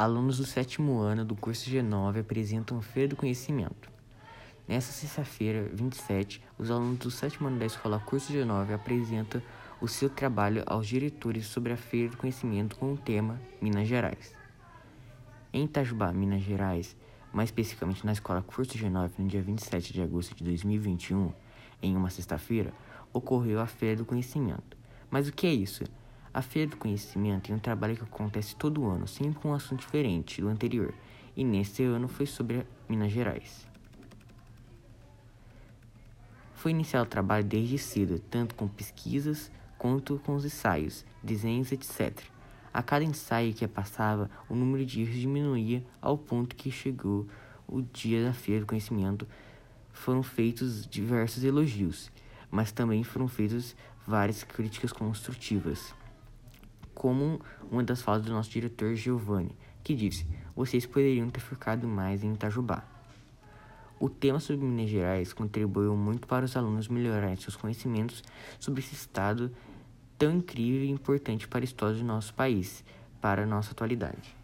Alunos do sétimo ano do curso G9 apresentam Feira do Conhecimento. Nesta sexta-feira, 27, os alunos do sétimo ano da escola Curso G9 apresentam o seu trabalho aos diretores sobre a Feira do Conhecimento com o tema Minas Gerais. Em Itajubá, Minas Gerais, mais especificamente na escola Curso G9, no dia 27 de agosto de 2021, em uma sexta-feira, ocorreu a Feira do Conhecimento. Mas o que é isso? A Feira do Conhecimento é um trabalho que acontece todo ano, sempre com um assunto diferente do anterior, e neste ano foi sobre Minas Gerais. Foi iniciado o trabalho desde cedo, tanto com pesquisas quanto com os ensaios, desenhos, etc. A cada ensaio que passava, o número de erros diminuía ao ponto que chegou o dia da Feira do Conhecimento. Foram feitos diversos elogios, mas também foram feitas várias críticas construtivas como uma das falas do nosso diretor Giovanni, que disse: Vocês poderiam ter ficado mais em Itajubá. O tema sobre Minas Gerais contribuiu muito para os alunos melhorarem seus conhecimentos sobre esse estado tão incrível e importante para a história do nosso país, para a nossa atualidade.